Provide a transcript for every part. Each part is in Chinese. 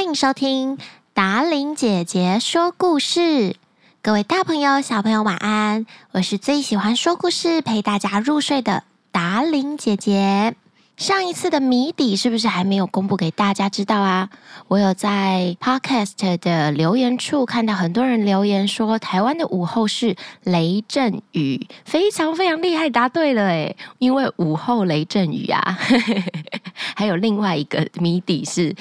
欢迎收听达琳姐姐说故事。各位大朋友、小朋友，晚安！我是最喜欢说故事、陪大家入睡的达琳姐姐。上一次的谜底是不是还没有公布给大家知道啊？我有在 Podcast 的留言处看到很多人留言说，台湾的午后是雷阵雨，非常非常厉害，答对了诶，因为午后雷阵雨啊。还有另外一个谜底是，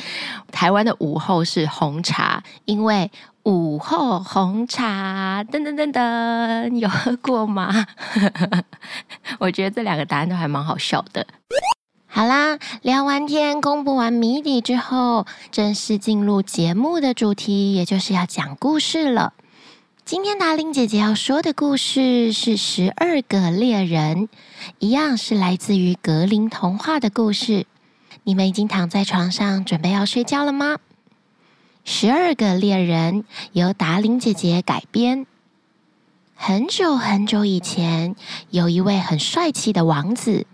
台湾的午后是红茶，因为午后红茶，噔噔噔噔，有喝过吗？我觉得这两个答案都还蛮好笑的。好啦，聊完天，公布完谜底之后，正式进入节目的主题，也就是要讲故事了。今天达伶姐姐要说的故事是《十二个猎人》，一样是来自于格林童话的故事。你们已经躺在床上准备要睡觉了吗？《十二个猎人》由达伶姐姐改编。很久很久以前，有一位很帅气的王子。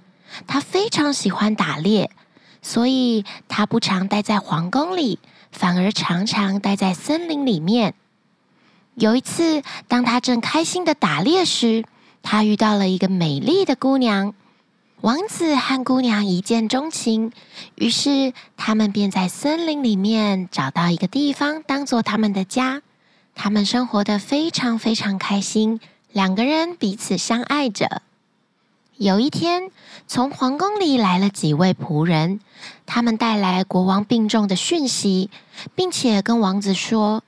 他非常喜欢打猎，所以他不常待在皇宫里，反而常常待在森林里面。有一次，当他正开心的打猎时，他遇到了一个美丽的姑娘。王子和姑娘一见钟情，于是他们便在森林里面找到一个地方当做他们的家。他们生活的非常非常开心，两个人彼此相爱着。有一天，从皇宫里来了几位仆人，他们带来国王病重的讯息，并且跟王子说：“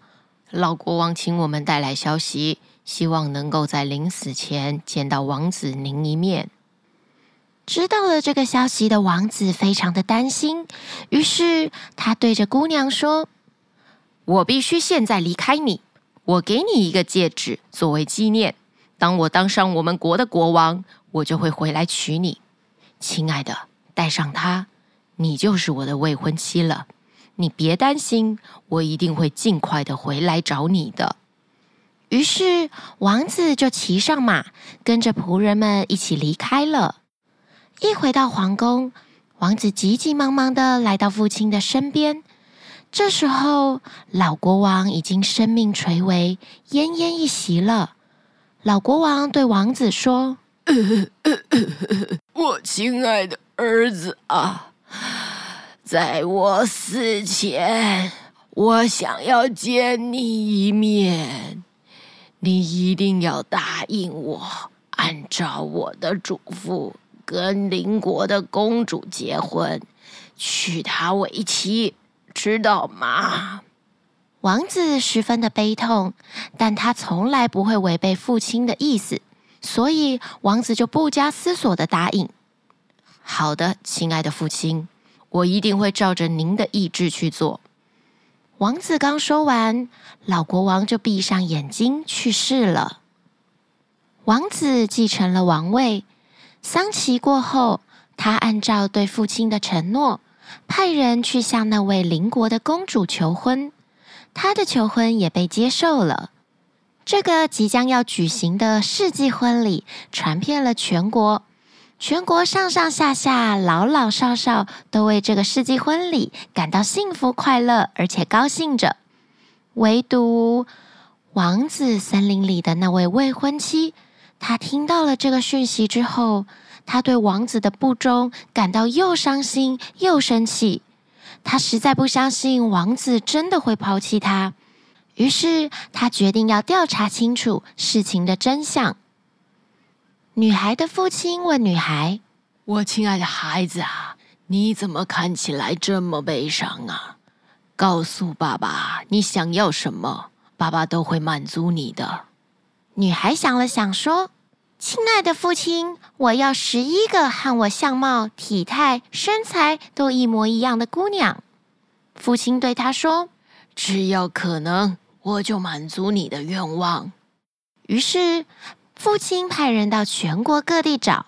老国王请我们带来消息，希望能够在临死前见到王子您一面。”知道了这个消息的王子非常的担心，于是他对着姑娘说：“我必须现在离开你，我给你一个戒指作为纪念。当我当上我们国的国王。”我就会回来娶你，亲爱的，带上它，你就是我的未婚妻了。你别担心，我一定会尽快的回来找你的。于是，王子就骑上马，跟着仆人们一起离开了。一回到皇宫，王子急急忙忙的来到父亲的身边。这时候，老国王已经生命垂危，奄奄一息了。老国王对王子说。我亲爱的儿子啊，在我死前，我想要见你一面。你一定要答应我，按照我的嘱咐，跟邻国的公主结婚，娶她为妻，知道吗？王子十分的悲痛，但他从来不会违背父亲的意思。所以，王子就不加思索的答应：“好的，亲爱的父亲，我一定会照着您的意志去做。”王子刚说完，老国王就闭上眼睛去世了。王子继承了王位，丧期过后，他按照对父亲的承诺，派人去向那位邻国的公主求婚，他的求婚也被接受了。这个即将要举行的世纪婚礼传遍了全国，全国上上下下、老老少少都为这个世纪婚礼感到幸福快乐，而且高兴着。唯独王子森林里的那位未婚妻，她听到了这个讯息之后，她对王子的不忠感到又伤心又生气。她实在不相信王子真的会抛弃她。于是，他决定要调查清楚事情的真相。女孩的父亲问女孩：“我亲爱的孩子啊，你怎么看起来这么悲伤啊？告诉爸爸，你想要什么，爸爸都会满足你的。”女孩想了想说：“亲爱的父亲，我要十一个和我相貌、体态、身材都一模一样的姑娘。”父亲对她说：“只要可能。”我就满足你的愿望。于是，父亲派人到全国各地找，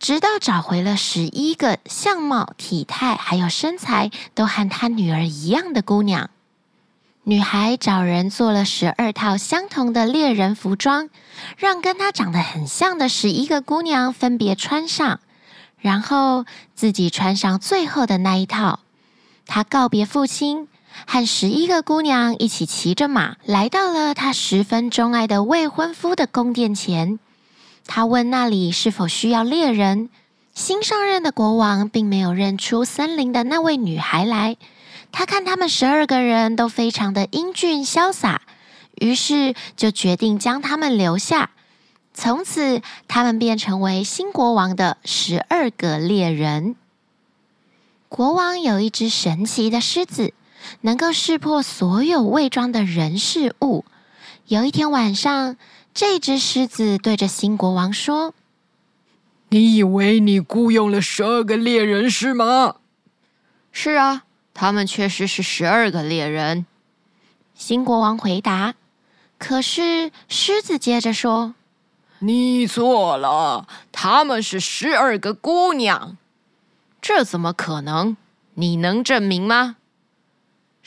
直到找回了十一个相貌、体态还有身材都和他女儿一样的姑娘。女孩找人做了十二套相同的猎人服装，让跟她长得很像的十一个姑娘分别穿上，然后自己穿上最后的那一套。她告别父亲。和十一个姑娘一起骑着马，来到了他十分钟爱的未婚夫的宫殿前。他问那里是否需要猎人。新上任的国王并没有认出森林的那位女孩来。他看他们十二个人都非常的英俊潇洒，于是就决定将他们留下。从此，他们便成为新国王的十二个猎人。国王有一只神奇的狮子，能够识破所有伪装的人事物。有一天晚上，这只狮子对着新国王说：“你以为你雇佣了十二个猎人是吗？”“是啊，他们确实是十二个猎人。”新国王回答。可是狮子接着说：“你错了，他们是十二个姑娘。”这怎么可能？你能证明吗？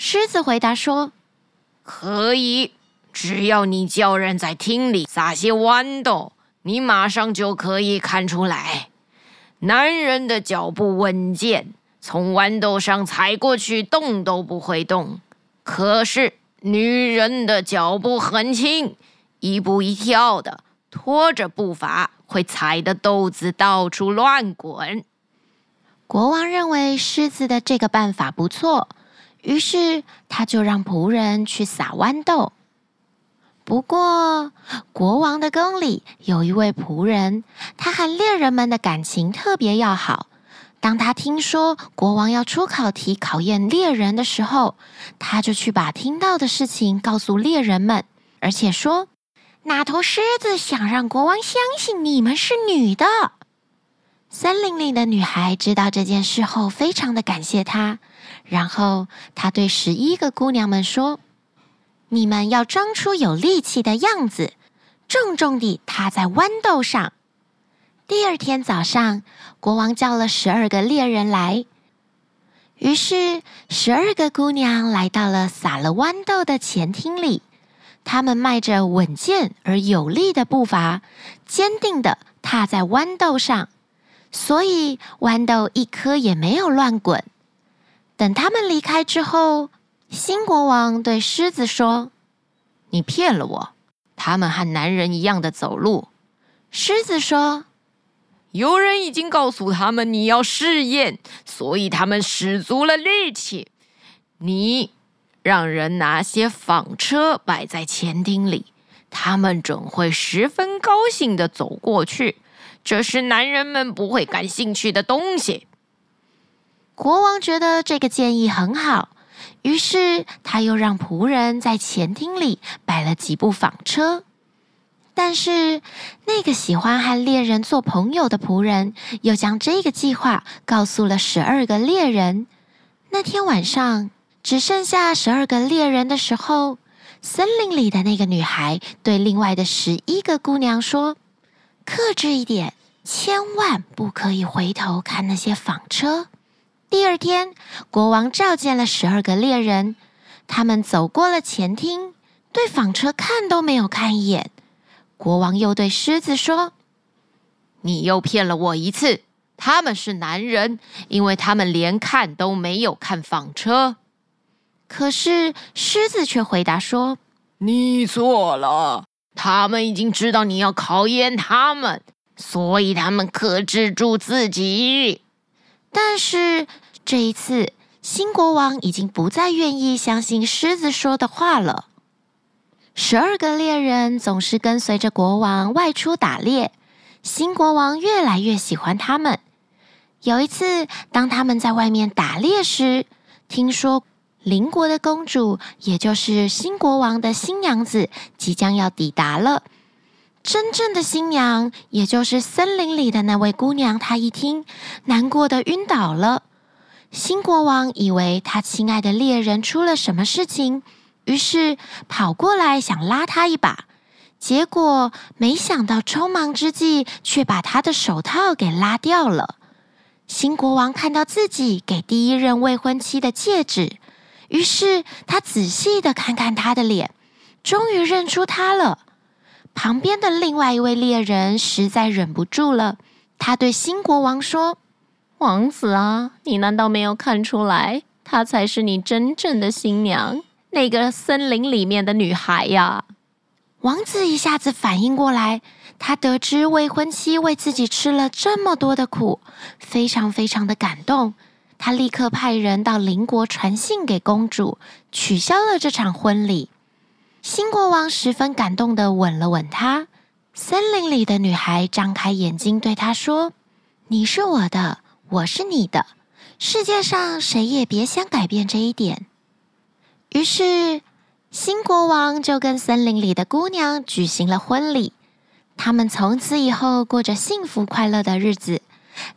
狮子回答说：“可以，只要你叫人在厅里撒些豌豆，你马上就可以看出来。男人的脚步稳健，从豌豆上踩过去动都不会动；可是女人的脚步很轻，一步一跳的，拖着步伐，会踩得豆子到处乱滚。”国王认为狮子的这个办法不错，于是他就让仆人去撒豌豆。不过，国王的宫里有一位仆人，他和猎人们的感情特别要好。当他听说国王要出考题考验猎人的时候，他就去把听到的事情告诉猎人们，而且说：“那头狮子想让国王相信你们是女的。”森林里的女孩知道这件事后，非常的感谢她。然后他对十一个姑娘们说：“你们要装出有力气的样子，重重地踏在豌豆上。”第二天早上，国王叫了十二个猎人来。于是，十二个姑娘来到了撒了豌豆的前厅里。她们迈着稳健而有力的步伐，坚定地踏在豌豆上。所以豌豆一颗也没有乱滚。等他们离开之后，新国王对狮子说：“你骗了我，他们和男人一样的走路。”狮子说：“有人已经告诉他们你要试验，所以他们使足了力气。你让人拿些纺车摆在前厅里，他们准会十分高兴地走过去。”这是男人们不会感兴趣的东西。国王觉得这个建议很好，于是他又让仆人在前厅里摆了几部纺车。但是那个喜欢和猎人做朋友的仆人又将这个计划告诉了十二个猎人。那天晚上只剩下十二个猎人的时候，森林里的那个女孩对另外的十一个姑娘说。克制一点，千万不可以回头看那些纺车。第二天，国王召见了十二个猎人，他们走过了前厅，对纺车看都没有看一眼。国王又对狮子说：“你又骗了我一次，他们是男人，因为他们连看都没有看纺车。”可是狮子却回答说：“你错了。”他们已经知道你要考验他们，所以他们克制住自己。但是这一次，新国王已经不再愿意相信狮子说的话了。十二个猎人总是跟随着国王外出打猎，新国王越来越喜欢他们。有一次，当他们在外面打猎时，听说。邻国的公主，也就是新国王的新娘子，即将要抵达了。真正的新娘，也就是森林里的那位姑娘，她一听，难过的晕倒了。新国王以为他亲爱的猎人出了什么事情，于是跑过来想拉他一把，结果没想到匆忙之际，却把他的手套给拉掉了。新国王看到自己给第一任未婚妻的戒指。于是他仔细的看看他的脸，终于认出他了。旁边的另外一位猎人实在忍不住了，他对新国王说：“王子啊，你难道没有看出来，她才是你真正的新娘，那个森林里面的女孩呀。王子一下子反应过来，他得知未婚妻为自己吃了这么多的苦，非常非常的感动。他立刻派人到邻国传信给公主，取消了这场婚礼。新国王十分感动地吻了吻她。森林里的女孩张开眼睛对他说：“你是我的，我是你的，世界上谁也别想改变这一点。”于是。新国王就跟森林里的姑娘举行了婚礼，他们从此以后过着幸福快乐的日子。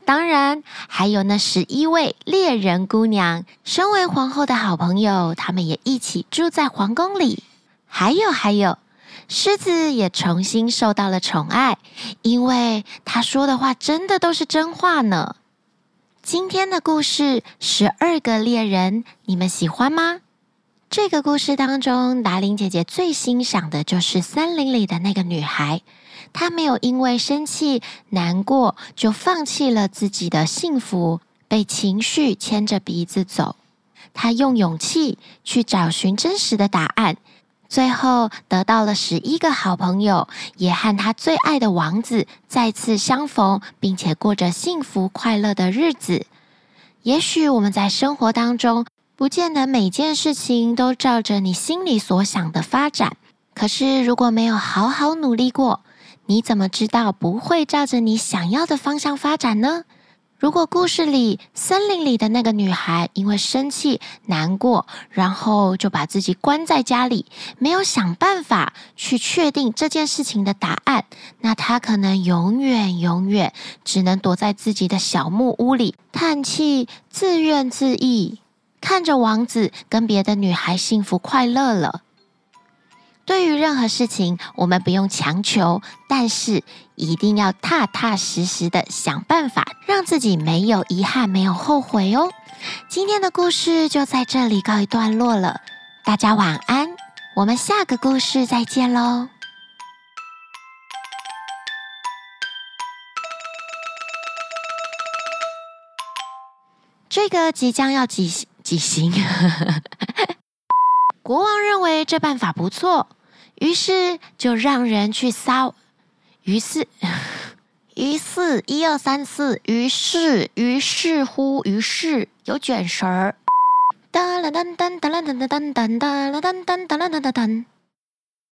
当然，还有那十一位猎人姑娘，身为皇后的好朋友，他们也一起住在皇宫里。还有，还有，狮子也重新受到了宠爱，因为他说的话真的都是真话呢。今天的故事《十二个猎人》，你们喜欢吗？这个故事当中，达伶姐姐最欣赏的就是森林里的那个女孩。她没有因为生气、难过就放弃了自己的幸福，被情绪牵着鼻子走。她用勇气去找寻真实的答案，最后得到了十一个好朋友，也和她最爱的王子再次相逢，并且过着幸福快乐的日子。也许我们在生活当中，不见得每件事情都照着你心里所想的发展，可是如果没有好好努力过，你怎么知道不会照着你想要的方向发展呢？如果故事里森林里的那个女孩因为生气、难过，然后就把自己关在家里，没有想办法去确定这件事情的答案，那她可能永远永远只能躲在自己的小木屋里叹气、自怨自艾。看着王子跟别的女孩幸福快乐了。对于任何事情，我们不用强求，但是一定要踏踏实实的想办法，让自己没有遗憾、没有后悔哦。今天的故事就在这里告一段落了，大家晚安，我们下个故事再见喽。这个即将要举行。国王认为这办法不错，于是就让人去骚。于是，于是，一二三四，于是，于是乎，于是有卷舌儿。哒啦哒哒哒啦哒哒哒哒哒啦哒哒哒啦哒哒哒。